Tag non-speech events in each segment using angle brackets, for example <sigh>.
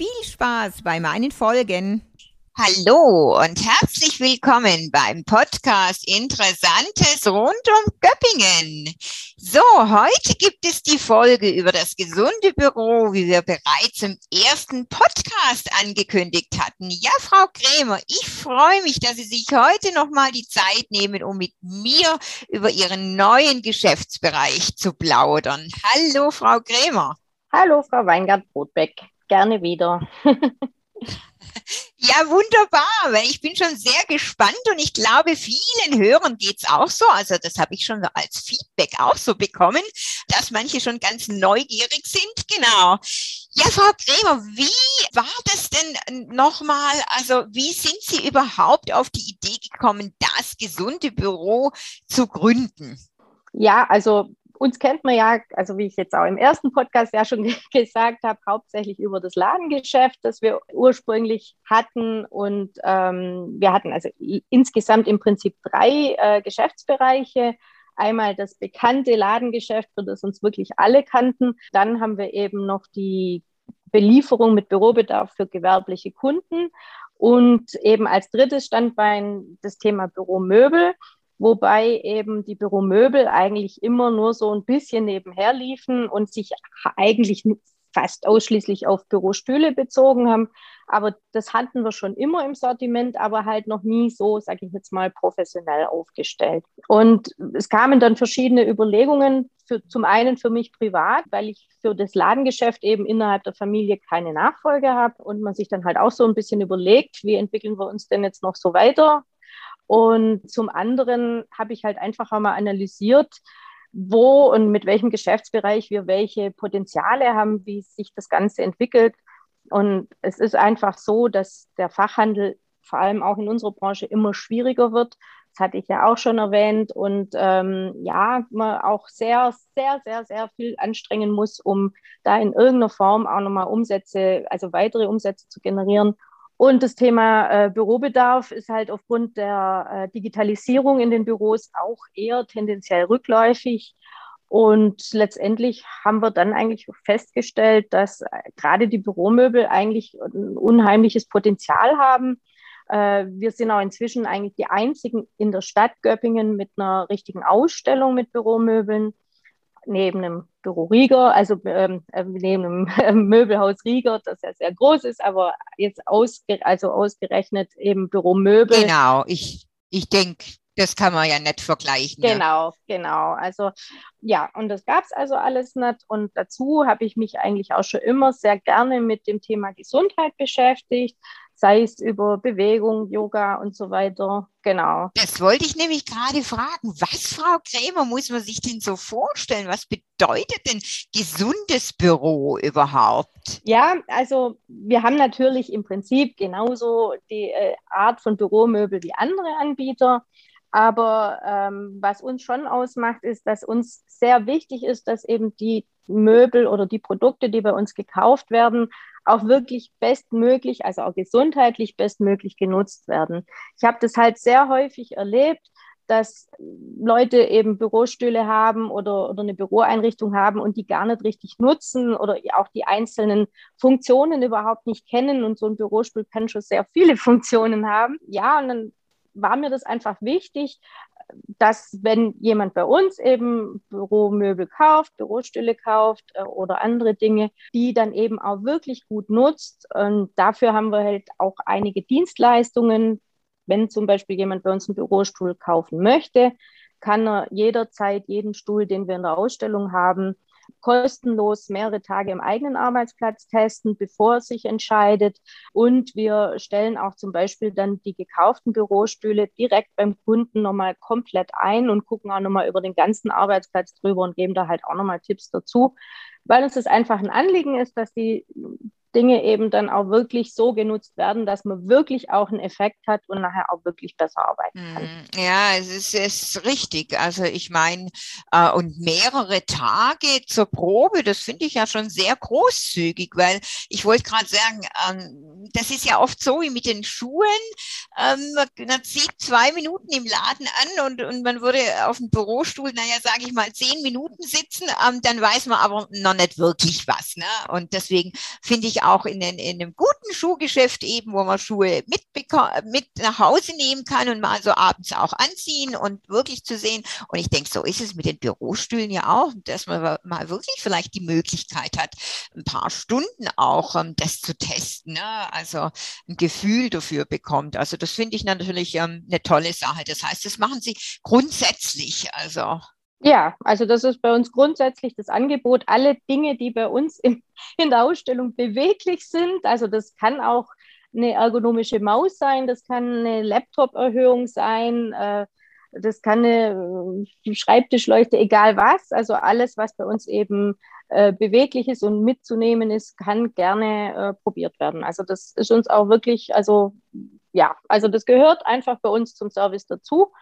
Viel Spaß bei meinen Folgen. Hallo und herzlich willkommen beim Podcast Interessantes rund um Göppingen. So, heute gibt es die Folge über das gesunde Büro, wie wir bereits im ersten Podcast angekündigt hatten. Ja, Frau Krämer, ich freue mich, dass Sie sich heute nochmal die Zeit nehmen, um mit mir über Ihren neuen Geschäftsbereich zu plaudern. Hallo, Frau Krämer. Hallo, Frau Weingart-Brotbeck. Gerne wieder. Ja, wunderbar, weil ich bin schon sehr gespannt und ich glaube, vielen Hörern geht's auch so. Also das habe ich schon als Feedback auch so bekommen, dass manche schon ganz neugierig sind. Genau. Ja, Frau Krämer, wie war das denn nochmal? Also wie sind Sie überhaupt auf die Idee gekommen, das gesunde Büro zu gründen? Ja, also uns kennt man ja, also wie ich jetzt auch im ersten Podcast ja schon <laughs> gesagt habe, hauptsächlich über das Ladengeschäft, das wir ursprünglich hatten. Und ähm, wir hatten also insgesamt im Prinzip drei äh, Geschäftsbereiche. Einmal das bekannte Ladengeschäft, für das uns wirklich alle kannten. Dann haben wir eben noch die Belieferung mit Bürobedarf für gewerbliche Kunden. Und eben als drittes Standbein das Thema Büromöbel wobei eben die Büromöbel eigentlich immer nur so ein bisschen nebenher liefen und sich eigentlich fast ausschließlich auf Bürostühle bezogen haben. Aber das hatten wir schon immer im Sortiment, aber halt noch nie so, sage ich jetzt mal, professionell aufgestellt. Und es kamen dann verschiedene Überlegungen, für, zum einen für mich privat, weil ich für das Ladengeschäft eben innerhalb der Familie keine Nachfolge habe und man sich dann halt auch so ein bisschen überlegt, wie entwickeln wir uns denn jetzt noch so weiter und zum anderen habe ich halt einfach einmal analysiert, wo und mit welchem Geschäftsbereich wir welche Potenziale haben, wie sich das Ganze entwickelt. Und es ist einfach so, dass der Fachhandel vor allem auch in unserer Branche immer schwieriger wird. Das hatte ich ja auch schon erwähnt. Und ähm, ja, man auch sehr, sehr, sehr, sehr viel anstrengen muss, um da in irgendeiner Form auch nochmal Umsätze, also weitere Umsätze zu generieren und das Thema äh, Bürobedarf ist halt aufgrund der äh, Digitalisierung in den Büros auch eher tendenziell rückläufig. Und letztendlich haben wir dann eigentlich festgestellt, dass äh, gerade die Büromöbel eigentlich ein unheimliches Potenzial haben. Äh, wir sind auch inzwischen eigentlich die einzigen in der Stadt Göppingen mit einer richtigen Ausstellung mit Büromöbeln neben dem Büro Rieger, also ähm, äh, neben dem <laughs> Möbelhaus Rieger, das ja sehr groß ist, aber jetzt ausge also ausgerechnet eben Büromöbel. Genau, ich, ich denke, das kann man ja nicht vergleichen. Genau, ja. genau. Also ja, und das gab es also alles nicht. Und dazu habe ich mich eigentlich auch schon immer sehr gerne mit dem Thema Gesundheit beschäftigt sei es über Bewegung, Yoga und so weiter. Genau. Das wollte ich nämlich gerade fragen. Was, Frau Krämer, muss man sich denn so vorstellen? Was bedeutet denn gesundes Büro überhaupt? Ja, also wir haben natürlich im Prinzip genauso die äh, Art von Büromöbel wie andere Anbieter. Aber ähm, was uns schon ausmacht, ist, dass uns sehr wichtig ist, dass eben die Möbel oder die Produkte, die bei uns gekauft werden, auch wirklich bestmöglich, also auch gesundheitlich bestmöglich genutzt werden. Ich habe das halt sehr häufig erlebt, dass Leute eben Bürostühle haben oder, oder eine Büroeinrichtung haben und die gar nicht richtig nutzen oder auch die einzelnen Funktionen überhaupt nicht kennen. Und so ein Bürostuhl kann schon sehr viele <laughs> Funktionen haben. Ja, und dann war mir das einfach wichtig, dass wenn jemand bei uns eben Büromöbel kauft, Bürostühle kauft äh, oder andere Dinge, die dann eben auch wirklich gut nutzt. Und dafür haben wir halt auch einige Dienstleistungen. Wenn zum Beispiel jemand bei uns einen Bürostuhl kaufen möchte, kann er jederzeit jeden Stuhl, den wir in der Ausstellung haben, kostenlos mehrere Tage im eigenen Arbeitsplatz testen, bevor er sich entscheidet. Und wir stellen auch zum Beispiel dann die gekauften Bürostühle direkt beim Kunden nochmal komplett ein und gucken auch nochmal über den ganzen Arbeitsplatz drüber und geben da halt auch nochmal Tipps dazu, weil uns das einfach ein Anliegen ist, dass die Dinge eben dann auch wirklich so genutzt werden, dass man wirklich auch einen Effekt hat und nachher auch wirklich besser arbeiten kann. Mhm. Ja, es ist, es ist richtig. Also ich meine, äh, und mehrere Tage zur Probe, das finde ich ja schon sehr großzügig, weil ich wollte gerade sagen, ähm, das ist ja oft so wie mit den Schuhen. Ähm, man zieht zwei Minuten im Laden an und, und man würde auf dem Bürostuhl, naja, sage ich mal, zehn Minuten sitzen, ähm, dann weiß man aber noch nicht wirklich was. Ne? Und deswegen finde ich auch in, in, in einem guten Schuhgeschäft eben, wo man Schuhe mit, mit nach Hause nehmen kann und mal so abends auch anziehen und wirklich zu sehen. Und ich denke, so ist es mit den Bürostühlen ja auch, dass man mal wirklich vielleicht die Möglichkeit hat, ein paar Stunden auch ähm, das zu testen. Ne? Also ein Gefühl dafür bekommt. Also das finde ich natürlich ähm, eine tolle Sache. Das heißt, das machen Sie grundsätzlich. Also ja, also das ist bei uns grundsätzlich das Angebot. Alle Dinge, die bei uns in, in der Ausstellung beweglich sind, also das kann auch eine ergonomische Maus sein, das kann eine Laptop-Erhöhung sein, äh, das kann eine äh, Schreibtischleuchte, egal was. Also alles, was bei uns eben äh, beweglich ist und mitzunehmen ist, kann gerne probiert werden. Also das ist uns auch wirklich, also ja, also das gehört einfach bei uns zum Service dazu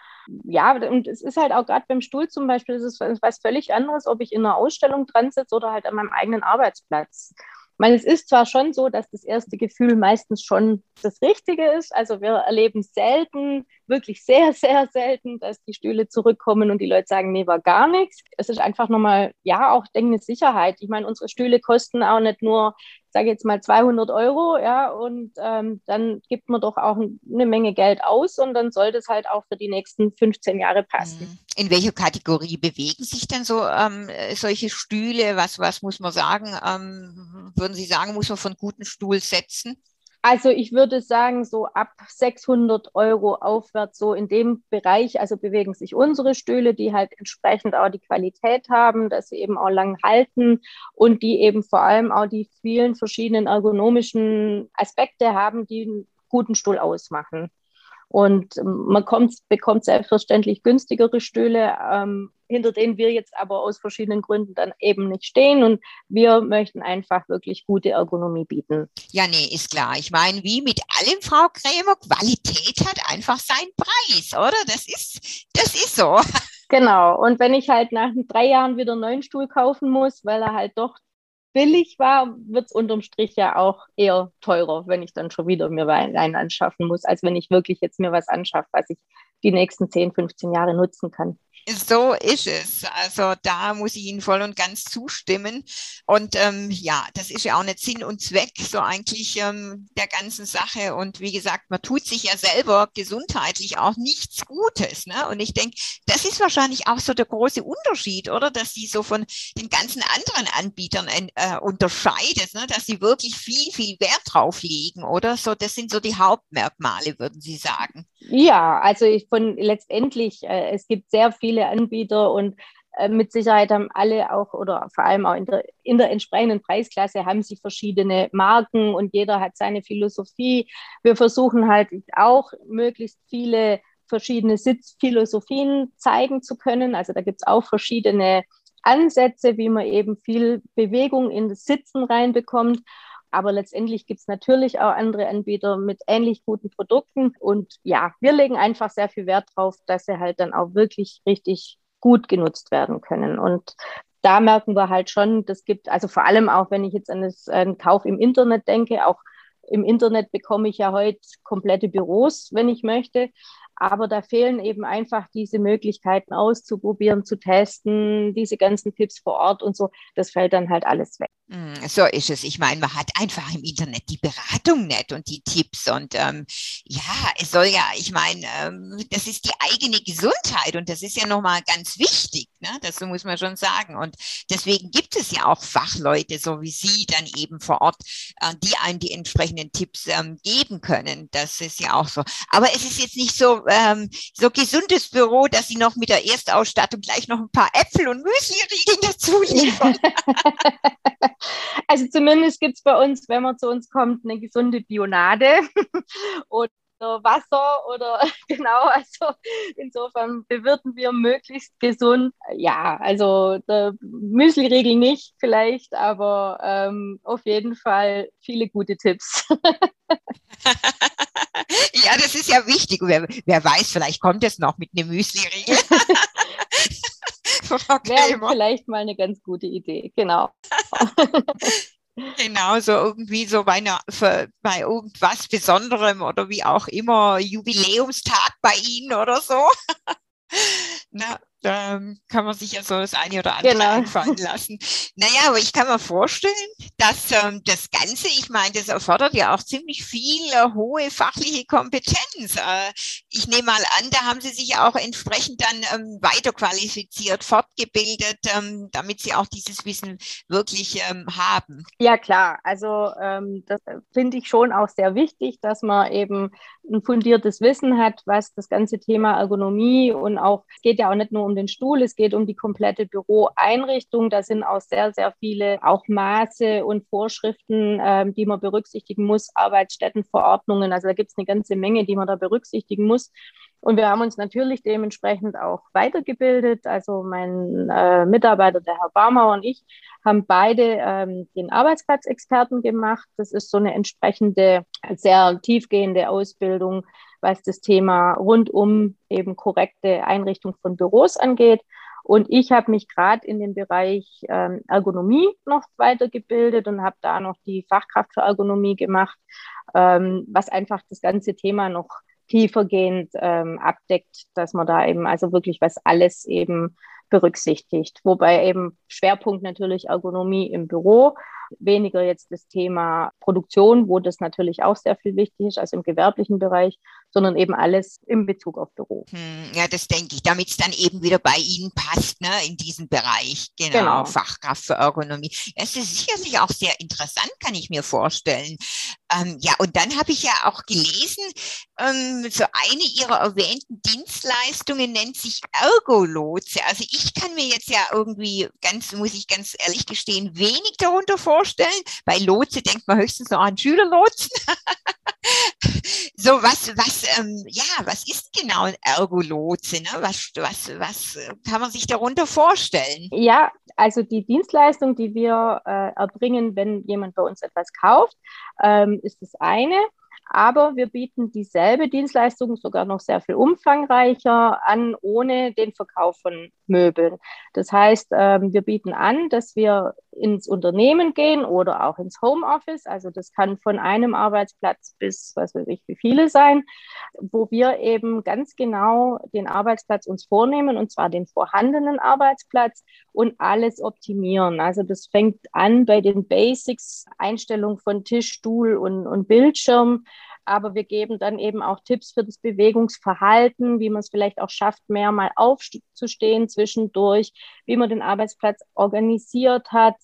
ja, und es ist halt auch gerade beim Stuhl zum Beispiel, das ist was völlig anderes, ob ich in einer Ausstellung dran sitze oder halt an meinem eigenen Arbeitsplatz. Ich meine, es ist zwar schon so, dass das erste Gefühl meistens schon das Richtige ist. Also wir erleben selten, wirklich sehr, <laughs> sehr selten, dass die Stühle zurückkommen und die Leute sagen, nee, war gar nichts. Es ist einfach nochmal, ja, auch denke eine Sicherheit. Ich meine, unsere Stühle kosten auch nicht nur sage jetzt mal 200 Euro, ja, und ähm, dann gibt man doch auch eine Menge Geld aus und dann sollte es halt auch für die nächsten 15 Jahre passen. Mhm. In welcher Kategorie bewegen sich denn so ähm, solche Stühle? Was, was muss man sagen? Ähm, würden Sie sagen, muss man von guten Stuhl setzen? Also ich würde sagen, so ab 600 Euro aufwärts, so in dem Bereich, also bewegen sich unsere Stühle, die halt entsprechend auch die Qualität haben, dass sie eben auch lang halten und die eben vor allem auch die vielen verschiedenen ergonomischen Aspekte haben, die einen guten Stuhl ausmachen. Und ähm, man kommt, bekommt selbstverständlich günstigere Stühle, ähm, hinter denen wir jetzt aber aus verschiedenen Gründen dann eben nicht stehen. Und wir möchten einfach wirklich gute Ergonomie bieten. Ja, nee, ist klar. Ich meine, wie mit allem, Frau Krämer, Qualität hat einfach seinen Preis, oder? Das ist, das ist so. <laughs> Genau. Und wenn ich halt nach drei Jahren wieder einen neuen Stuhl kaufen muss, weil er halt doch billig war, wird es unterm Strich ja auch eher teurer, wenn ich dann schon wieder mir einen anschaffen muss, als wenn ich wirklich jetzt mir was anschaffe, was ich die nächsten 10, 15 Jahre nutzen kann. So ist es. Also da muss ich Ihnen voll und ganz zustimmen. Und ähm, ja, das ist ja auch nicht Sinn und Zweck so eigentlich ähm, der ganzen Sache. Und wie gesagt, man tut sich ja selber gesundheitlich auch nichts Gutes. Ne? Und ich denke, das ist wahrscheinlich auch so der große Unterschied, oder? Dass sie so von den ganzen anderen Anbietern äh, unterscheidet, ne? dass sie wirklich viel, viel Wert drauf legen, oder? So, das sind so die Hauptmerkmale, würden Sie sagen. Ja, also ich von letztendlich, äh, es gibt sehr viele Anbieter und äh, mit Sicherheit haben alle auch oder vor allem auch in der, in der entsprechenden Preisklasse haben sie verschiedene Marken und jeder hat seine Philosophie. Wir versuchen halt auch möglichst viele verschiedene Sitzphilosophien zeigen zu können. Also da gibt es auch verschiedene Ansätze, wie man eben viel Bewegung in das Sitzen reinbekommt. Aber letztendlich gibt es natürlich auch andere Anbieter mit ähnlich guten Produkten. Und ja, wir legen einfach sehr viel Wert darauf, dass sie halt dann auch wirklich richtig gut genutzt werden können. Und da merken wir halt schon, das gibt, also vor allem auch, wenn ich jetzt an den Kauf im Internet denke, auch im Internet bekomme ich ja heute komplette Büros, wenn ich möchte. Aber da fehlen eben einfach diese Möglichkeiten auszuprobieren, zu testen, diese ganzen Tipps vor Ort und so. Das fällt dann halt alles weg. Mm, so ist es. Ich meine, man hat einfach im Internet die Beratung nicht und die Tipps. Und ähm, ja, es soll ja, ich meine, ähm, das ist die eigene Gesundheit und das ist ja nochmal ganz wichtig. Ne? Das muss man schon sagen. Und deswegen gibt es ja auch Fachleute, so wie Sie, dann eben vor Ort, äh, die einem die entsprechenden Tipps ähm, geben können. Das ist ja auch so. Aber es ist jetzt nicht so, ähm, so gesundes Büro, dass Sie noch mit der Erstausstattung gleich noch ein paar Äpfel und Müsli-Riegeln dazu <laughs> liefern. <laughs> <laughs> Also zumindest gibt es bei uns, wenn man zu uns kommt, eine gesunde Bionade. <laughs> Und Wasser oder <laughs> genau, also insofern bewirten wir möglichst gesund. Ja, also der Müsli-Regel nicht vielleicht, aber ähm, auf jeden Fall viele gute Tipps. ja, das ist ja wichtig. Wer, wer weiß, vielleicht kommt es noch mit einem Müsli-Riegel. <laughs> Wäre vielleicht mal eine ganz gute Idee, genau. <laughs> Genau, so irgendwie so bei, einer, bei irgendwas Besonderem oder wie auch immer, Jubiläumstag bei Ihnen oder so. <laughs> Na, da kann man sich ja so das eine oder andere genau. einfallen lassen. Naja, aber ich kann mir vorstellen, dass ähm, das Ganze, ich meine, das erfordert ja auch ziemlich viel äh, hohe fachliche Kompetenz. Äh, ich nehme mal an, da haben Sie sich auch entsprechend dann ähm, weiterqualifiziert, fortgebildet, ähm, damit Sie auch dieses Wissen wirklich ähm, haben. Ja, klar. Also ähm, das finde ich schon auch sehr wichtig, dass man eben ein fundiertes Wissen hat, was das ganze Thema Ergonomie und auch, es geht ja auch nicht nur um den Stuhl, es geht um die komplette Büroeinrichtung. Da sind auch sehr, sehr viele auch Maße und Vorschriften, ähm, die man berücksichtigen muss, Arbeitsstättenverordnungen. Also da gibt es eine ganze Menge, die man da berücksichtigen muss. Und wir haben uns natürlich dementsprechend auch weitergebildet. Also mein äh, Mitarbeiter, der Herr Barmauer und ich, haben beide ähm, den Arbeitsplatzexperten gemacht. Das ist so eine entsprechende, sehr tiefgehende Ausbildung, was das Thema rundum eben korrekte Einrichtung von Büros angeht. Und ich habe mich gerade in dem Bereich ähm, Ergonomie noch weitergebildet und habe da noch die Fachkraft für Ergonomie gemacht, ähm, was einfach das ganze Thema noch tiefergehend ähm, abdeckt, dass man da eben also wirklich was alles eben berücksichtigt. Wobei eben Schwerpunkt natürlich Ergonomie im Büro, weniger jetzt das Thema Produktion, wo das natürlich auch sehr viel wichtig ist, also im gewerblichen Bereich, sondern eben alles in Bezug auf Büro. Hm, ja, das denke ich, damit es dann eben wieder bei Ihnen passt, ne, in diesem Bereich. Genau, genau. Fachkraft für Ergonomie. Es ist sicherlich auch sehr interessant, kann ich mir vorstellen. Ähm, ja, und dann habe ich ja auch gelesen, ähm, so eine Ihrer erwähnten Dienstleistungen nennt sich Ergolotse. Also ich kann mir jetzt ja irgendwie ganz, muss ich ganz ehrlich gestehen, wenig darunter vorstellen. Bei Lotse denkt man höchstens noch an Schülerlotsen. <laughs> so, was, was, ähm, ja, was ist genau ein Ergolotse? Ne? Was, was, was kann man sich darunter vorstellen? Ja, also die Dienstleistung, die wir äh, erbringen, wenn jemand bei uns etwas kauft, ähm, ist das eine. Aber wir bieten dieselbe Dienstleistung sogar noch sehr viel umfangreicher an, ohne den Verkauf von Möbeln. Das heißt, ähm, wir bieten an, dass wir ins Unternehmen gehen oder auch ins Homeoffice. Also das kann von einem Arbeitsplatz bis, was weiß ich, wie viele sein, wo wir eben ganz genau den Arbeitsplatz uns vornehmen und zwar den vorhandenen Arbeitsplatz und alles optimieren. Also das fängt an bei den Basics, Einstellung von Tisch, Stuhl und, und Bildschirm aber wir geben dann eben auch Tipps für das Bewegungsverhalten, wie man es vielleicht auch schafft, mehr mal aufzustehen zwischendurch, wie man den Arbeitsplatz organisiert hat,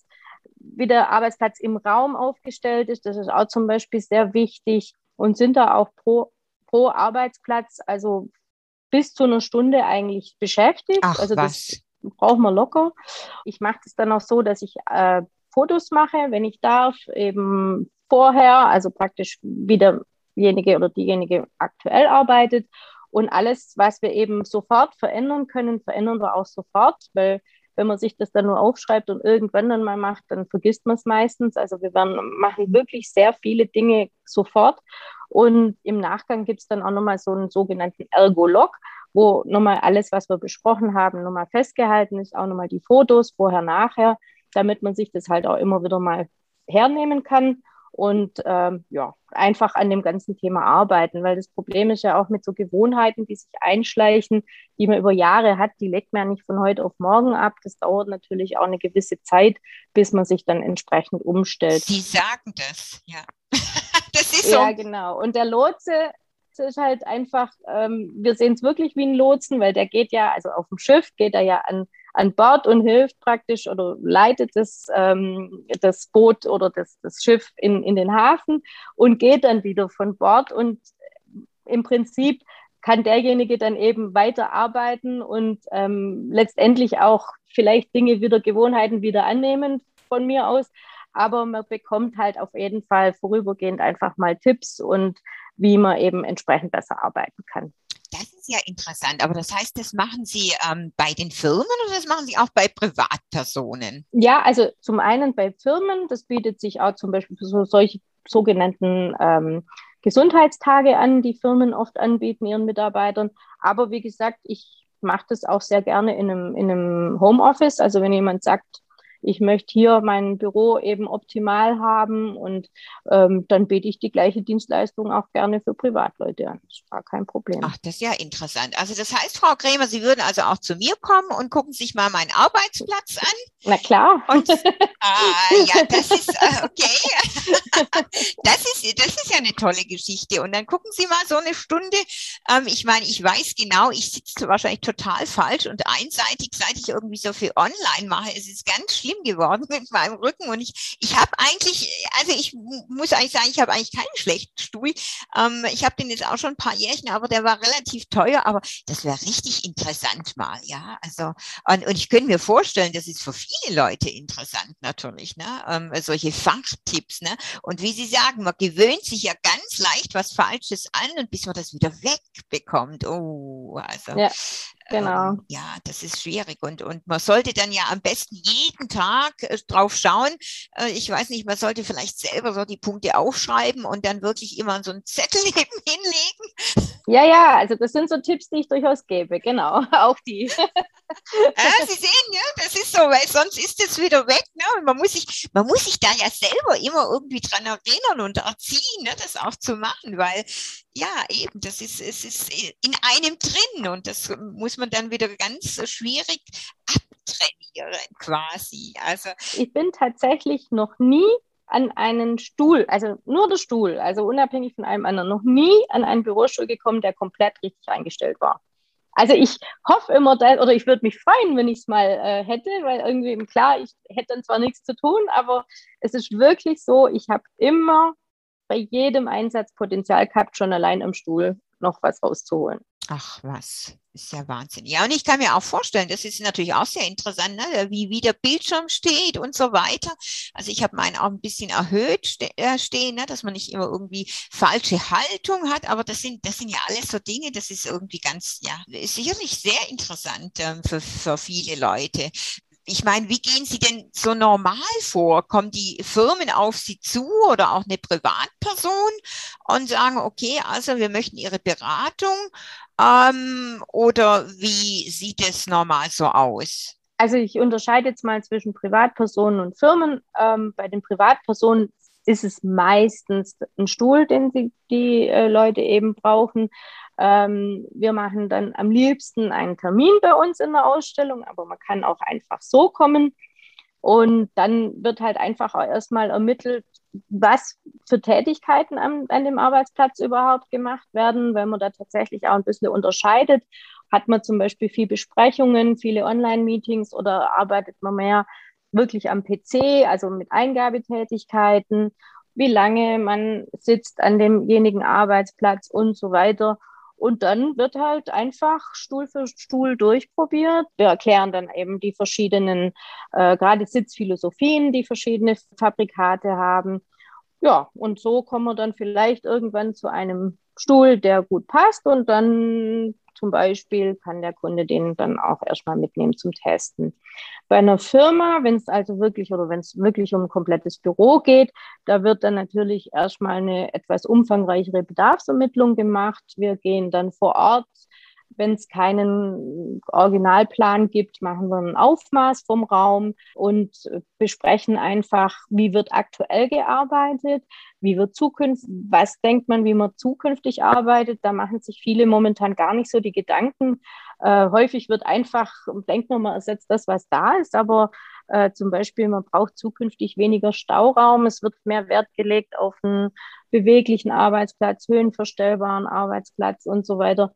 wie der Arbeitsplatz im Raum aufgestellt ist. Das ist auch zum Beispiel sehr wichtig und sind da auch pro, pro Arbeitsplatz, also bis zu einer Stunde eigentlich beschäftigt. Ach, also das was? braucht man locker. Ich mache das dann auch so, dass ich äh, Fotos mache, wenn ich darf, eben vorher, also praktisch wieder derjenige oder diejenige aktuell arbeitet. Und alles, was wir eben sofort verändern können, verändern wir auch sofort, weil wenn man sich das dann nur aufschreibt und irgendwann dann mal macht, dann vergisst man es meistens. Also wir werden, machen wirklich sehr viele Dinge sofort. Und im Nachgang gibt es dann auch nochmal so einen sogenannten Ergolog, wo nochmal alles, was wir besprochen haben, nochmal festgehalten ist, auch nochmal die Fotos vorher, nachher, damit man sich das halt auch immer wieder mal hernehmen kann und ähm, ja, einfach an dem ganzen Thema arbeiten, weil das Problem ist ja auch mit so Gewohnheiten, die sich einschleichen, die man über Jahre hat, die legt man ja nicht von heute auf morgen ab. Das dauert natürlich auch eine gewisse Zeit, bis man sich dann entsprechend umstellt. Sie sagen das, ja. <laughs> das ist so. Ja, genau. Und der Lotse ist halt einfach, ähm, wir sehen es wirklich wie ein Lotsen, weil der geht ja, also auf dem Schiff geht er ja an an Bord und hilft praktisch oder leitet das, ähm, das Boot oder das, das Schiff in, in den Hafen und geht dann wieder von Bord. Und im Prinzip kann derjenige dann eben weiterarbeiten und ähm, letztendlich auch vielleicht Dinge wieder, Gewohnheiten wieder annehmen von mir aus. Aber man bekommt halt auf jeden Fall vorübergehend einfach mal Tipps und wie man eben entsprechend besser arbeiten kann. Ist ja interessant, aber das heißt, das machen Sie ähm, bei den Firmen oder das machen Sie auch bei Privatpersonen? Ja, also zum einen bei Firmen, das bietet sich auch zum Beispiel für so solche sogenannten ähm, Gesundheitstage an, die Firmen oft anbieten ihren Mitarbeitern. Aber wie gesagt, ich mache das auch sehr gerne in einem, in einem Homeoffice. Also wenn jemand sagt, ich möchte hier mein Büro eben optimal haben und ähm, dann biete ich die gleiche Dienstleistung auch gerne für Privatleute an. Das war kein Problem. Ach, das ist ja interessant. Also das heißt, Frau Krämer, Sie würden also auch zu mir kommen und gucken sich mal meinen Arbeitsplatz an. Na klar. Und, <laughs> ah, ja, das ist äh, okay. <laughs> das ist, das ist ja eine tolle Geschichte. Und dann gucken Sie mal so eine Stunde. Ähm, ich meine, ich weiß genau, ich sitze wahrscheinlich total falsch und einseitig, seit ich irgendwie so viel online mache. Es ist ganz schlimm geworden <laughs> mit meinem Rücken. Und ich, ich habe eigentlich, also ich muss eigentlich sagen, ich habe eigentlich keinen schlechten Stuhl. Ähm, ich habe den jetzt auch schon ein paar Jährchen, aber der war relativ teuer. Aber das wäre richtig interessant mal, ja. Also und, und ich könnte mir vorstellen, das ist für viele Leute interessant natürlich, ne? Ähm, solche Fachtipps, ne? Und wie Sie sagen, man gewöhnt sich ja ganz leicht was Falsches an und bis man das wieder wegbekommt. Oh, also ja. Genau. Ähm, ja, das ist schwierig. Und, und man sollte dann ja am besten jeden Tag äh, drauf schauen. Äh, ich weiß nicht, man sollte vielleicht selber so die Punkte aufschreiben und dann wirklich immer so einen Zettel <laughs> eben hinlegen. Ja, ja, also das sind so Tipps, die ich durchaus gebe, genau, <laughs> auch die. ja, Sie sehen, ja, das ist so, weil sonst ist es wieder weg. Ne? Und man muss sich, man muss sich da ja selber immer irgendwie dran erinnern und erziehen, ne, das auch zu machen, weil ja, eben, das ist, es ist in einem drin und das muss man dann wieder ganz schwierig abtrainieren quasi. Also ich bin tatsächlich noch nie an einen Stuhl, also nur der Stuhl, also unabhängig von allem anderen, noch nie an einen Bürostuhl gekommen, der komplett richtig eingestellt war. Also ich hoffe immer, dass, oder ich würde mich freuen, wenn ich es mal äh, hätte, weil irgendwie, klar, ich hätte dann zwar nichts zu tun, aber es ist wirklich so, ich habe immer bei jedem Einsatz Potenzial gehabt, schon allein am Stuhl noch was rauszuholen. Ach was, ist ja Wahnsinn. Ja, und ich kann mir auch vorstellen, das ist natürlich auch sehr interessant, ne? wie, wie der Bildschirm steht und so weiter. Also ich habe meinen auch ein bisschen erhöht ste äh, stehen, ne? dass man nicht immer irgendwie falsche Haltung hat, aber das sind, das sind ja alles so Dinge, das ist irgendwie ganz, ja, sicherlich sehr interessant ähm, für, für viele Leute ich meine, wie gehen Sie denn so normal vor? Kommen die Firmen auf Sie zu oder auch eine Privatperson und sagen, okay, also wir möchten Ihre Beratung ähm, oder wie sieht es normal so aus? Also ich unterscheide jetzt mal zwischen Privatpersonen und Firmen. Ähm, bei den Privatpersonen ist es meistens ein Stuhl, den sie, die äh, Leute eben brauchen. Ähm, wir machen dann am liebsten einen Termin bei uns in der Ausstellung, aber man kann auch einfach so kommen. Und dann wird halt einfach auch erstmal ermittelt, was für Tätigkeiten an, an dem Arbeitsplatz überhaupt gemacht werden, wenn man da tatsächlich auch ein bisschen unterscheidet. Hat man zum Beispiel viel Besprechungen, viele Online-Meetings oder arbeitet man mehr wirklich am PC, also mit Eingabetätigkeiten, wie lange man sitzt an demjenigen Arbeitsplatz und so weiter. Und dann wird halt einfach Stuhl für Stuhl durchprobiert. Wir erklären dann eben die verschiedenen, äh, gerade Sitzphilosophien, die verschiedene Fabrikate haben. Ja, und so kommen wir dann vielleicht irgendwann zu einem Stuhl, der gut passt und dann zum Beispiel kann der Kunde den dann auch erstmal mitnehmen zum Testen. Bei einer Firma, wenn es also wirklich oder wenn es wirklich um ein komplettes Büro geht, da wird dann natürlich erstmal eine etwas umfangreichere Bedarfsermittlung gemacht. Wir gehen dann vor Ort wenn es keinen Originalplan gibt, machen wir ein Aufmaß vom Raum und besprechen einfach, wie wird aktuell gearbeitet, wie wird zukünftig, was denkt man, wie man zukünftig arbeitet. Da machen sich viele momentan gar nicht so die Gedanken. Äh, häufig wird einfach, denkt man, man ersetzt das, was da ist, aber äh, zum Beispiel, man braucht zukünftig weniger Stauraum. Es wird mehr Wert gelegt auf einen beweglichen Arbeitsplatz, höhenverstellbaren Arbeitsplatz und so weiter.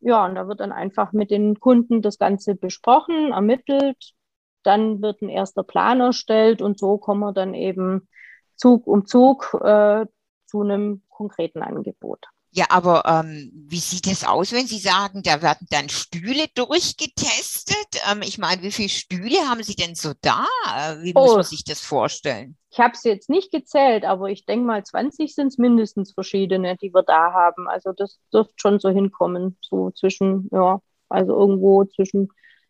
Ja, und da wird dann einfach mit den Kunden das Ganze besprochen, ermittelt. Dann wird ein erster Plan erstellt und so kommen wir dann eben Zug um Zug äh, zu einem konkreten Angebot. Ja, aber ähm, wie sieht es aus, wenn Sie sagen, da werden dann Stühle durchgetestet? Ähm, ich meine, wie viele Stühle haben Sie denn so da? Äh, wie oh. muss man sich das vorstellen? Ich habe sie jetzt nicht gezählt, aber ich denke mal, 20 sind es mindestens verschiedene, die wir da haben. Also das dürfte schon so hinkommen, so zwischen, ja, also irgendwo zwischen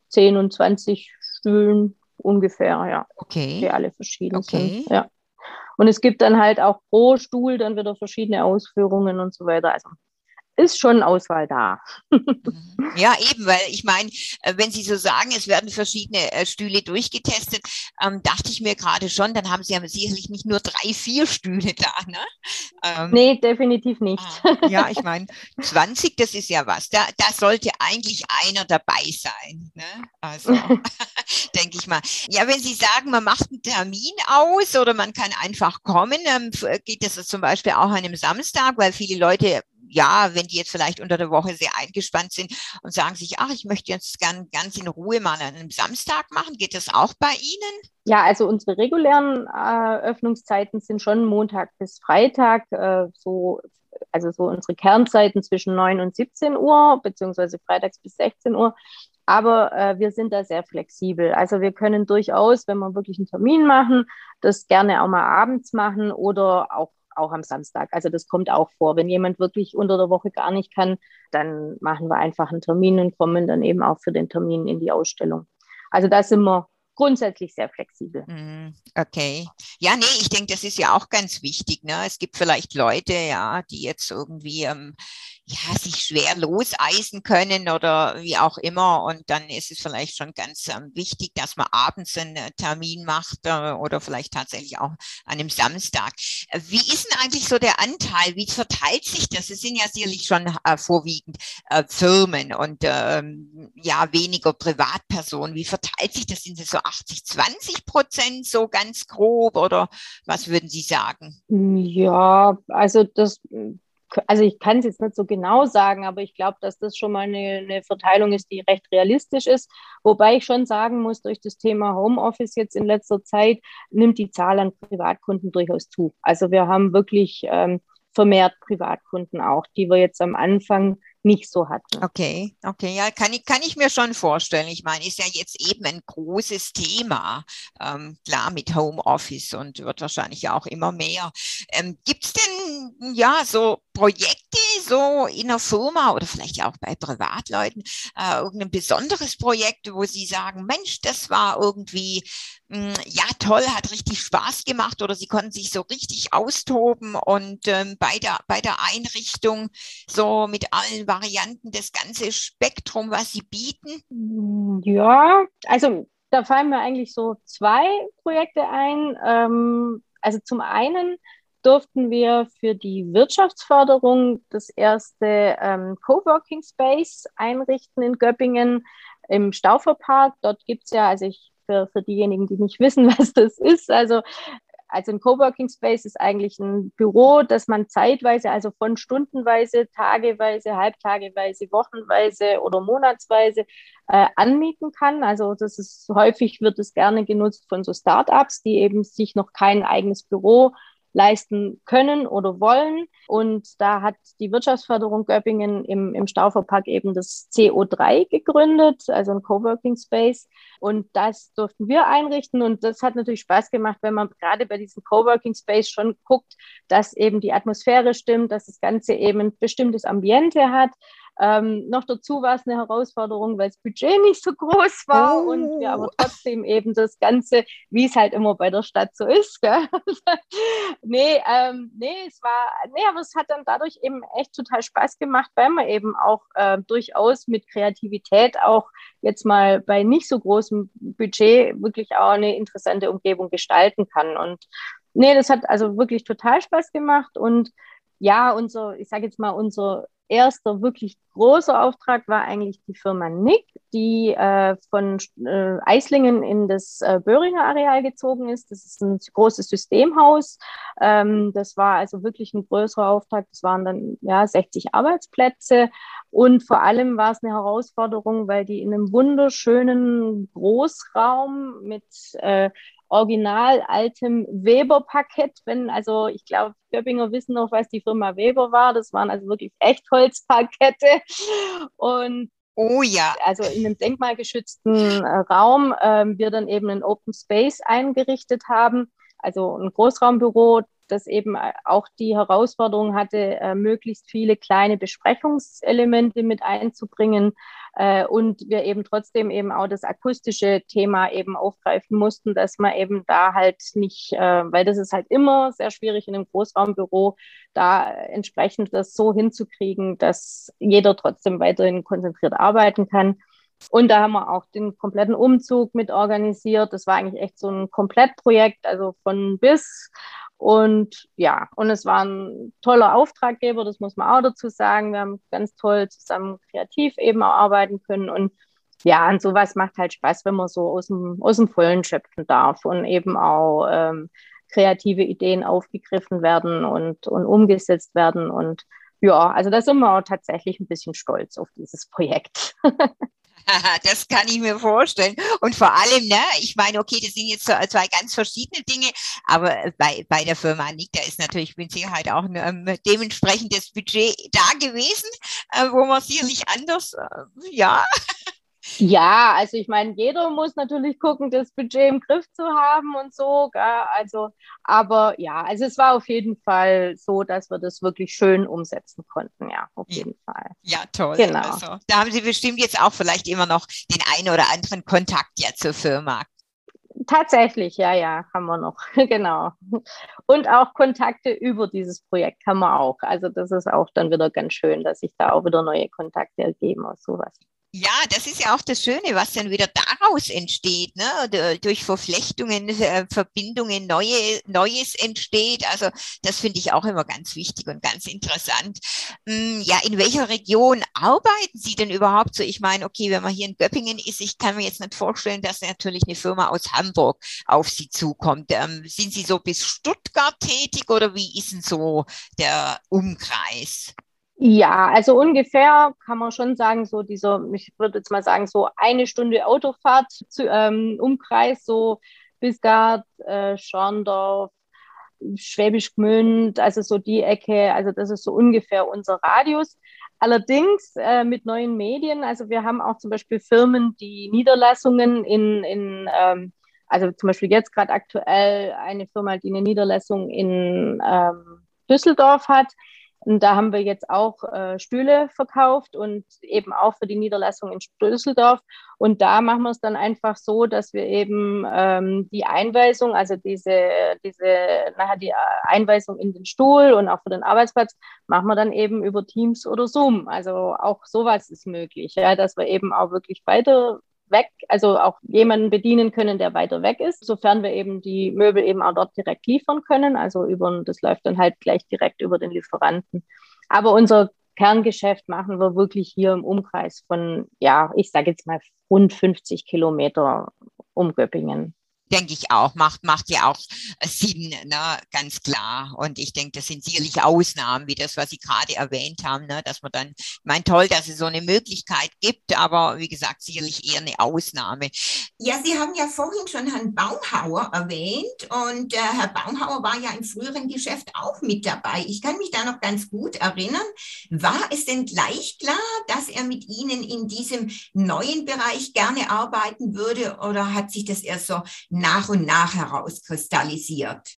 10 und 20 Stühlen ungefähr, ja. Okay. Die alle verschieden okay. sind. Ja. Und es gibt dann halt auch pro Stuhl dann wieder verschiedene Ausführungen und so weiter. Also ist schon Auswahl da. ja, eben, weil ich meine, äh, wenn Sie so sagen, es werden verschiedene äh, Stühle durchgetestet, ähm, dachte ich mir gerade schon, dann haben Sie ja sicherlich nicht nur drei, vier Stühle da, ne? Ähm, nee, definitiv nicht. Ah, ja, ich meine, 20, das ist ja was. Da, da sollte eigentlich einer dabei sein. Ne? Also, <laughs> <laughs> denke ich mal. Ja, wenn Sie sagen, man macht einen Termin aus oder man kann einfach kommen, ähm, geht das zum Beispiel auch an einem Samstag, weil viele Leute ja, wenn die jetzt vielleicht unter der Woche sehr eingespannt sind und sagen sich, ach, ich möchte jetzt gern ganz in Ruhe mal an einem Samstag machen, geht das auch bei Ihnen? Ja, also unsere regulären äh, Öffnungszeiten sind schon Montag bis Freitag, äh, so also so unsere Kernzeiten zwischen 9 und 17 Uhr, beziehungsweise freitags bis 16 Uhr. Aber äh, wir sind da sehr flexibel. Also wir können durchaus, wenn wir wirklich einen Termin machen, das gerne auch mal abends machen oder auch auch am Samstag. Also das kommt auch vor. Wenn jemand wirklich unter der Woche gar nicht kann, dann machen wir einfach einen Termin und kommen dann eben auch für den Termin in die Ausstellung. Also da sind wir grundsätzlich sehr flexibel. Mhm, okay. Ja, nee, ich denke, das ist ja auch ganz wichtig. Ne? Es gibt vielleicht Leute, ja, die jetzt irgendwie ähm, ja, sich schwer loseisen können oder wie auch immer. Und dann ist es vielleicht schon ganz ähm, wichtig, dass man abends einen äh, Termin macht äh, oder vielleicht tatsächlich auch an einem Samstag. Äh, wie ist denn eigentlich so der Anteil? Wie verteilt sich das? Es sind ja sicherlich schon äh, vorwiegend äh, Firmen und ähm, ja, weniger Privatpersonen. Wie verteilt sich das? Sind es so 80, 20 Prozent so ganz grob oder was würden Sie sagen? Ja, also das also ich kann es jetzt nicht so genau sagen, aber ich glaube, dass das schon mal eine, eine, Verteilung ist, die recht realistisch ist. Wobei ich schon sagen muss, durch das Thema Homeoffice jetzt in letzter Zeit nimmt die Zahl an Privatkunden durchaus zu. Also wir haben wirklich ähm, vermehrt Privatkunden auch, die wir jetzt am Anfang nicht so hatten. Okay, okay, ja, kann ich, kann ich mir schon vorstellen. Ich meine, ist ja jetzt eben ein großes Thema, ähm, klar mit Homeoffice und wird wahrscheinlich auch immer mehr. Ähm, Gibt es denn ja so Projekte so in der Firma oder vielleicht auch bei Privatleuten, äh, irgendein besonderes Projekt, wo Sie sagen, Mensch, das war irgendwie ja toll, hat richtig Spaß gemacht oder Sie konnten sich so richtig austoben und ähm, bei der bei der Einrichtung so mit allen Varianten das ganze Spektrum, was Sie bieten? Hm, ja, also da fallen mir eigentlich so zwei Projekte ein. Ähm, also zum einen durften wir für die Wirtschaftsförderung das erste ähm, Coworking Space einrichten in Göppingen im Stauferpark. Dort gibt es ja, also ich für, für diejenigen, die nicht <laughs> wissen, was das ist, also also ein Coworking Space ist eigentlich ein Büro, das man zeitweise, also von stundenweise, tageweise, halbtageweise, wochenweise oder monatsweise äh, anmieten kann. Also das ist häufig wird es gerne genutzt von so Startups, die eben sich noch kein eigenes Büro leisten können oder wollen. Und da hat die Wirtschaftsförderung Göppingen im, im Stauferpark eben das CO3 gegründet, also ein Coworking Space. Und das durften wir einrichten. Und das hat natürlich Spaß gemacht, wenn man gerade bei diesem Coworking Space schon guckt, dass eben die Atmosphäre stimmt, dass das Ganze eben ein bestimmtes Ambiente hat. Ähm, noch dazu war es eine Herausforderung, weil das Budget <laughs> nicht so groß war oh. und wir aber trotzdem eben das Ganze, wie es halt immer bei der Stadt so ist. Gell? <laughs> nee, ähm, nee, es war, nee, aber es hat dann dadurch eben echt total Spaß gemacht, weil man eben auch äh, durchaus mit Kreativität auch jetzt mal bei nicht so großem Budget wirklich auch eine interessante Umgebung gestalten kann. Und nee, das hat also wirklich total Spaß gemacht und ja, unser, ich sage jetzt mal, unser erster wirklich großer Auftrag war eigentlich die Firma Nick, die äh, von äh, Eislingen in das äh, Böhringer Areal gezogen ist. Das ist ein großes Systemhaus. Ähm, das war also wirklich ein größerer Auftrag. Das waren dann ja 60 Arbeitsplätze. Und vor allem war es eine Herausforderung, weil die in einem wunderschönen Großraum mit äh, original altem Weber-Parkett, wenn, also ich glaube, Göppinger wissen noch, was die Firma Weber war. Das waren also wirklich Echtholzparkette. Und Oh ja. Also in einem denkmalgeschützten äh, Raum äh, wir dann eben ein Open Space eingerichtet haben, also ein Großraumbüro, das eben auch die Herausforderung hatte, äh, möglichst viele kleine Besprechungselemente mit einzubringen äh, und wir eben trotzdem eben auch das akustische Thema eben aufgreifen mussten, dass man eben da halt nicht, äh, weil das ist halt immer sehr schwierig in einem Großraumbüro, da entsprechend das so hinzukriegen, dass jeder trotzdem weiterhin konzentriert arbeiten kann. Und da haben wir auch den kompletten Umzug mit organisiert. Das war eigentlich echt so ein Komplettprojekt, also von bis. Und ja, und es war ein toller Auftraggeber, das muss man auch dazu sagen. Wir haben ganz toll zusammen kreativ eben auch arbeiten können. Und ja, und sowas macht halt Spaß, wenn man so aus dem, aus dem Vollen schöpfen darf und eben auch ähm, kreative Ideen aufgegriffen werden und, und umgesetzt werden. Und ja, also da sind wir auch tatsächlich ein bisschen stolz auf dieses Projekt. <laughs> <laughs> das kann ich mir vorstellen. Und vor allem, ne, ich meine, okay, das sind jetzt zwei ganz verschiedene Dinge, aber bei, bei der Firma Nick, da ist natürlich mit Sicherheit auch ein ähm, dementsprechendes Budget da gewesen, äh, wo man sicherlich anders, äh, ja. <laughs> Ja, also ich meine, jeder muss natürlich gucken, das Budget im Griff zu haben und so. Gell? Also, aber ja, also es war auf jeden Fall so, dass wir das wirklich schön umsetzen konnten. Ja, auf jeden ja. Fall. Ja, toll. Genau. Also, da haben Sie bestimmt jetzt auch vielleicht immer noch den einen oder anderen Kontakt ja zur Firma. Tatsächlich, ja, ja, haben wir noch, <laughs> genau. Und auch Kontakte über dieses Projekt haben wir auch. Also das ist auch dann wieder ganz schön, dass sich da auch wieder neue Kontakte ergeben aus sowas. Ja, das ist ja auch das Schöne, was dann wieder daraus entsteht, ne? durch Verflechtungen, äh, Verbindungen, neue, Neues entsteht. Also das finde ich auch immer ganz wichtig und ganz interessant. Hm, ja, in welcher Region arbeiten Sie denn überhaupt so? Ich meine, okay, wenn man hier in Göppingen ist, ich kann mir jetzt nicht vorstellen, dass natürlich eine Firma aus Hamburg auf Sie zukommt. Ähm, sind Sie so bis Stuttgart tätig oder wie ist denn so der Umkreis? Ja, also ungefähr kann man schon sagen, so dieser, ich würde jetzt mal sagen, so eine Stunde Autofahrt zu, ähm, Umkreis, so Bisgard, äh, Schorndorf, Schwäbisch Gmünd, also so die Ecke, also das ist so ungefähr unser Radius. Allerdings äh, mit neuen Medien, also wir haben auch zum Beispiel Firmen, die Niederlassungen in, in ähm, also zum Beispiel jetzt gerade aktuell eine Firma, die eine Niederlassung in ähm, Düsseldorf hat und da haben wir jetzt auch äh, Stühle verkauft und eben auch für die Niederlassung in Düsseldorf. Und da machen wir es dann einfach so, dass wir eben ähm, die Einweisung, also diese, diese, nachher die Einweisung in den Stuhl und auch für den Arbeitsplatz, machen wir dann eben über Teams oder Zoom. Also auch sowas ist möglich, ja, dass wir eben auch wirklich weiter weg, also auch jemanden bedienen können, der weiter weg ist, sofern wir eben die Möbel eben auch dort direkt liefern können. Also über, das läuft dann halt gleich direkt über den Lieferanten. Aber unser Kerngeschäft machen wir wirklich hier im Umkreis von, ja, ich sage jetzt mal rund 50 Kilometer um Göppingen denke ich auch, macht, macht ja auch Sinn, ne? ganz klar. Und ich denke, das sind sicherlich Ausnahmen, wie das, was Sie gerade erwähnt haben, ne? dass man dann, ich meine, toll, dass es so eine Möglichkeit gibt, aber wie gesagt, sicherlich eher eine Ausnahme. Ja, Sie haben ja vorhin schon Herrn Baumhauer erwähnt und äh, Herr Baumhauer war ja im früheren Geschäft auch mit dabei. Ich kann mich da noch ganz gut erinnern. War es denn gleich klar, dass er mit Ihnen in diesem neuen Bereich gerne arbeiten würde oder hat sich das erst so nach und nach herauskristallisiert?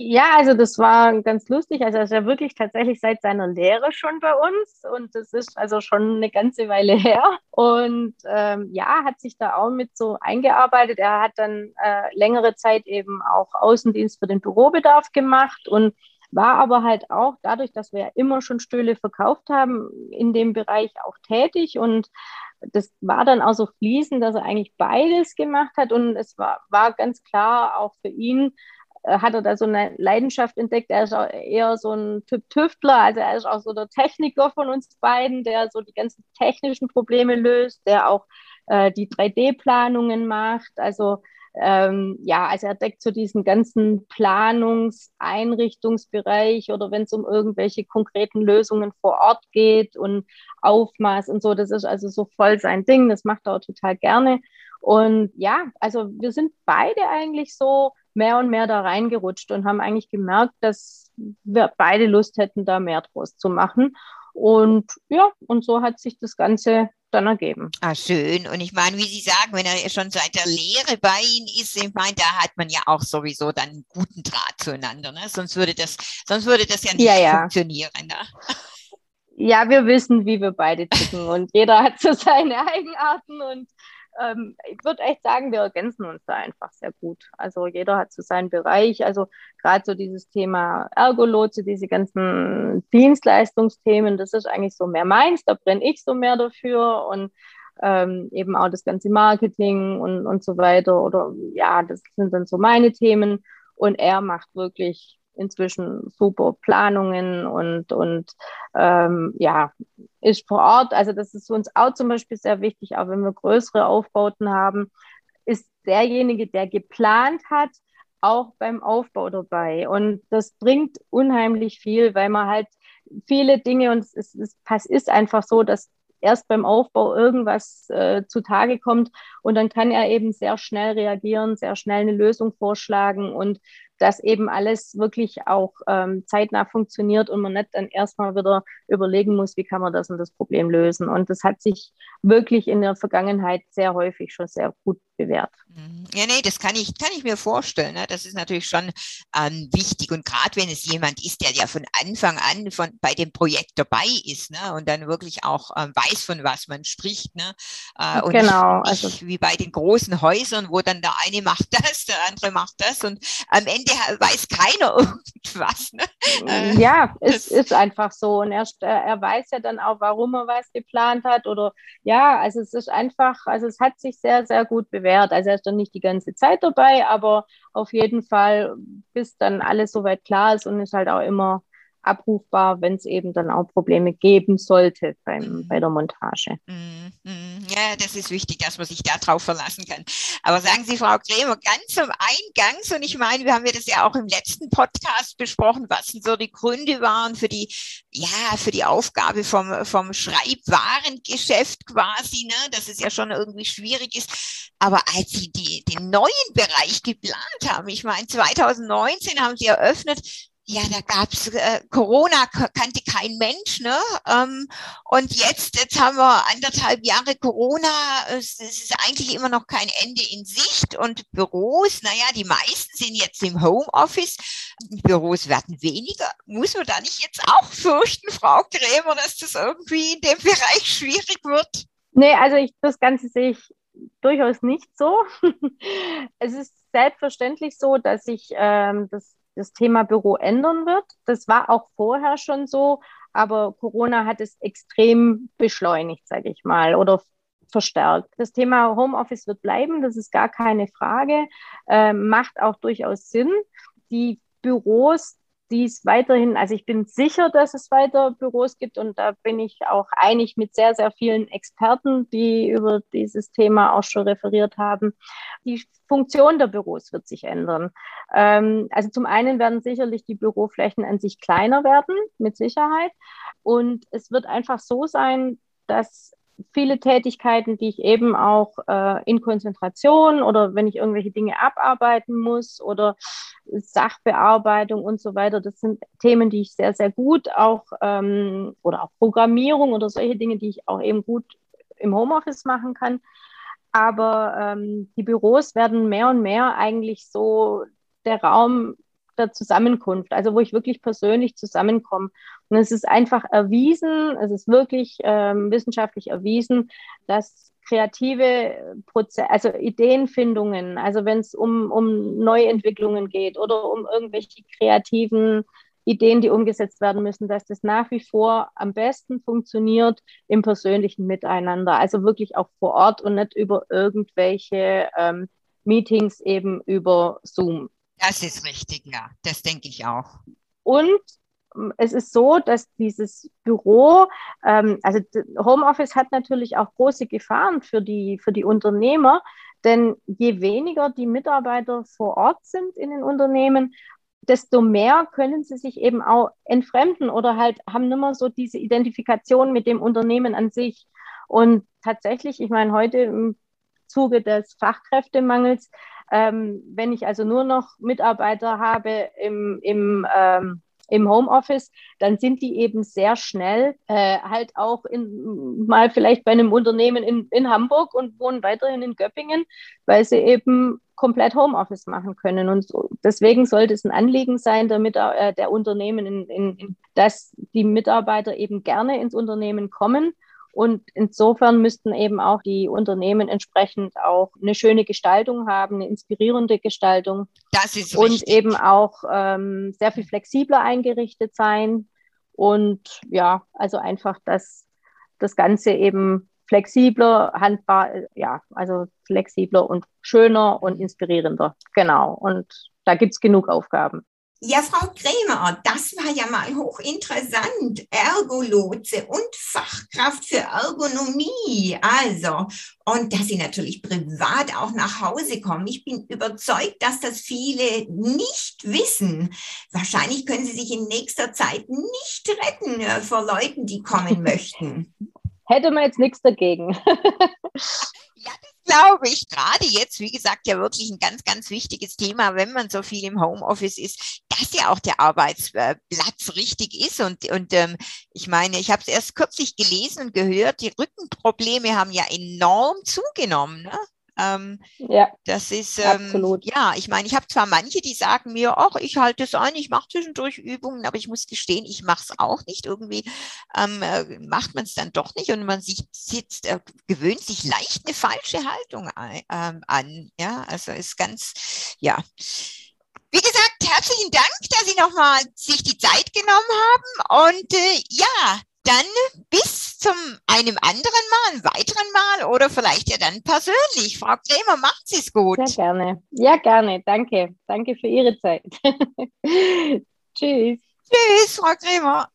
Ja, also das war ganz lustig. Also er ist ja wirklich tatsächlich seit seiner Lehre schon bei uns und das ist also schon eine ganze Weile her. Und ähm, ja, hat sich da auch mit so eingearbeitet. Er hat dann äh, längere Zeit eben auch Außendienst für den Bürobedarf gemacht und war aber halt auch dadurch, dass wir ja immer schon Stühle verkauft haben, in dem Bereich auch tätig und das war dann auch so fließend, dass er eigentlich beides gemacht hat und es war, war ganz klar auch für ihn, äh, hat er da so eine Leidenschaft entdeckt. Er ist auch eher so ein Typ Tüftler, also er ist auch so der Techniker von uns beiden, der so die ganzen technischen Probleme löst, der auch äh, die 3D-Planungen macht. Also ähm, ja, also er deckt so diesen ganzen Planungs-Einrichtungsbereich oder wenn es um irgendwelche konkreten Lösungen vor Ort geht und Aufmaß und so, das ist also so voll sein Ding, das macht er auch total gerne. Und ja, also wir sind beide eigentlich so mehr und mehr da reingerutscht und haben eigentlich gemerkt, dass wir beide Lust hätten, da mehr draus zu machen. Und ja, und so hat sich das Ganze dann ergeben. Ah, schön. Und ich meine, wie Sie sagen, wenn er schon seit der Lehre bei Ihnen ist, ich meine, da hat man ja auch sowieso dann einen guten Draht zueinander. Ne? Sonst würde das, sonst würde das ja nicht ja, ja. funktionieren. Ne? Ja, wir wissen, wie wir beide ticken und jeder hat so seine Eigenarten und ähm, ich würde echt sagen, wir ergänzen uns da einfach sehr gut. Also jeder hat so seinen Bereich. Also gerade so dieses Thema Ergolotse, diese ganzen Dienstleistungsthemen, das ist eigentlich so mehr meins. Da brenne ich so mehr dafür und ähm, eben auch das ganze Marketing und, und so weiter. Oder ja, das sind dann so meine Themen. Und er macht wirklich inzwischen super Planungen und, und ähm, ja, ist vor Ort. Also das ist uns auch zum Beispiel sehr wichtig, auch wenn wir größere Aufbauten haben, ist derjenige, der geplant hat, auch beim Aufbau dabei. Und das bringt unheimlich viel, weil man halt viele Dinge und es ist, es ist einfach so, dass erst beim Aufbau irgendwas äh, zutage kommt und dann kann er eben sehr schnell reagieren, sehr schnell eine Lösung vorschlagen und dass eben alles wirklich auch ähm, zeitnah funktioniert und man nicht dann erstmal wieder überlegen muss, wie kann man das und das Problem lösen. Und das hat sich wirklich in der Vergangenheit sehr häufig schon sehr gut bewährt. Mhm. Ja, nee, das kann ich, kann ich mir vorstellen. Ne? Das ist natürlich schon ähm, wichtig. Und gerade wenn es jemand ist, der ja von Anfang an von, bei dem Projekt dabei ist ne? und dann wirklich auch ähm, weiß, von was man spricht. Ne? Äh, und genau. Nicht, also, wie bei den großen Häusern, wo dann der eine macht das, der andere macht das und am Ende weiß keiner <laughs> irgendwas. Ne? Äh, ja, es ist einfach so. Und er, er weiß ja dann auch, warum er was geplant hat. Oder ja, also es ist einfach, also es hat sich sehr, sehr gut bewährt bewährt. Also er ist dann nicht die ganze Zeit dabei, aber auf jeden Fall, bis dann alles soweit klar ist und ist halt auch immer abrufbar, wenn es eben dann auch Probleme geben sollte beim, mhm. bei der Montage. Mhm. Mhm. Ja, das ist wichtig, dass man sich darauf verlassen kann. Aber sagen Sie, Frau Krämer, ganz am Eingangs, und ich meine, wir haben ja das ja auch im letzten Podcast besprochen, was so die Gründe waren für die, ja, für die Aufgabe vom, vom Schreibwarengeschäft quasi, ne, dass es ja schon irgendwie schwierig ist. Aber als Sie die, den neuen Bereich geplant haben, ich meine, 2019 haben Sie eröffnet, ja, da gab's äh, Corona kannte kein Mensch, ne? Ähm, und jetzt, jetzt haben wir anderthalb Jahre Corona. Es, es, ist eigentlich immer noch kein Ende in Sicht. Und Büros, naja, die meisten sind jetzt im Homeoffice. Büros werden weniger. Muss man da nicht jetzt auch fürchten, Frau Krämer, dass das irgendwie in dem Bereich schwierig wird? Nee, also ich, das Ganze sehe ich durchaus nicht so. <laughs> es ist selbstverständlich so, dass ich ähm, das das Thema Büro ändern wird. Das war auch vorher schon so, aber Corona hat es extrem beschleunigt, sage ich mal, oder verstärkt. Das Thema Homeoffice wird bleiben, das ist gar keine Frage, äh, macht auch durchaus Sinn. Die Büros die es weiterhin, also ich bin sicher, dass es weiter Büros gibt und da bin ich auch einig mit sehr, sehr vielen Experten, die über dieses Thema auch schon referiert haben. Die Funktion der Büros wird sich ändern. Ähm, also zum einen werden sicherlich die Büroflächen an sich kleiner werden, mit Sicherheit. Und es wird einfach so sein, dass viele Tätigkeiten, die ich eben auch äh, in Konzentration oder wenn ich irgendwelche Dinge abarbeiten muss oder Sachbearbeitung und so weiter, das sind Themen, die ich sehr, sehr gut auch ähm, oder auch Programmierung oder solche Dinge, die ich auch eben gut im Homeoffice machen kann. Aber ähm, die Büros werden mehr und mehr eigentlich so der Raum der Zusammenkunft, also wo ich wirklich persönlich zusammenkomme. Und es ist einfach erwiesen, es ist wirklich ähm, wissenschaftlich erwiesen, dass kreative Prozesse, also Ideenfindungen, also wenn es um, um Neuentwicklungen geht oder um irgendwelche kreativen Ideen, die umgesetzt werden müssen, dass das nach wie vor am besten funktioniert im persönlichen Miteinander, also wirklich auch vor Ort und nicht über irgendwelche ähm, Meetings eben über Zoom. Das ist richtig, ja. Das denke ich auch. Und es ist so, dass dieses Büro, ähm, also Homeoffice hat natürlich auch große Gefahren für die, für die Unternehmer, Denn je weniger die Mitarbeiter vor Ort sind in den Unternehmen, desto mehr können sie sich eben auch entfremden oder halt haben nicht mehr so diese Identifikation mit dem Unternehmen an sich. Und tatsächlich, ich meine, heute im Zuge des Fachkräftemangels, ähm, wenn ich also nur noch Mitarbeiter habe im, im ähm, im Homeoffice, dann sind die eben sehr schnell äh, halt auch in, mal vielleicht bei einem Unternehmen in, in Hamburg und wohnen weiterhin in Göppingen, weil sie eben komplett Homeoffice machen können. Und so, deswegen sollte es ein Anliegen sein, damit äh, der Unternehmen, in, in, dass die Mitarbeiter eben gerne ins Unternehmen kommen und insofern müssten eben auch die Unternehmen entsprechend auch eine schöne Gestaltung haben, eine inspirierende Gestaltung. Das ist Und richtig. eben auch ähm, sehr viel flexibler eingerichtet sein. Und ja, also einfach, dass das Ganze eben flexibler, handbar, ja, also flexibler und schöner und inspirierender. Genau. Und da gibt es genug Aufgaben. Ja, Frau Krämer, das war ja mal hochinteressant. Ergolotse und Fachkraft für Ergonomie. Also, und dass Sie natürlich privat auch nach Hause kommen. Ich bin überzeugt, dass das viele nicht wissen. Wahrscheinlich können Sie sich in nächster Zeit nicht retten äh, vor Leuten, die kommen möchten. <laughs> Hätte man jetzt nichts dagegen. <laughs> <laughs> Ja, das glaube ich. Gerade jetzt, wie gesagt, ja wirklich ein ganz, ganz wichtiges Thema, wenn man so viel im Homeoffice ist, dass ja auch der Arbeitsplatz richtig ist. Und, und ähm, ich meine, ich habe es erst kürzlich gelesen und gehört, die Rückenprobleme haben ja enorm zugenommen. Ne? Ähm, ja, das ist ähm, absolut. Ja, ich meine, ich habe zwar manche, die sagen mir, ach, ich halte es ein, ich mache zwischendurch Übungen, aber ich muss gestehen, ich mache es auch nicht. Irgendwie ähm, äh, macht man es dann doch nicht und man sich sitzt, äh, gewöhnt sich leicht eine falsche Haltung ein, ähm, an. Ja, also ist ganz, ja. Wie gesagt, herzlichen Dank, dass Sie nochmal sich die Zeit genommen haben und äh, ja, dann bis zum einem anderen Mal, einem weiteren Mal oder vielleicht ja dann persönlich. Frau Krämer, macht Sie es gut. Sehr gerne. Ja, gerne. Danke. Danke für Ihre Zeit. <laughs> Tschüss. Tschüss, Frau Krämer.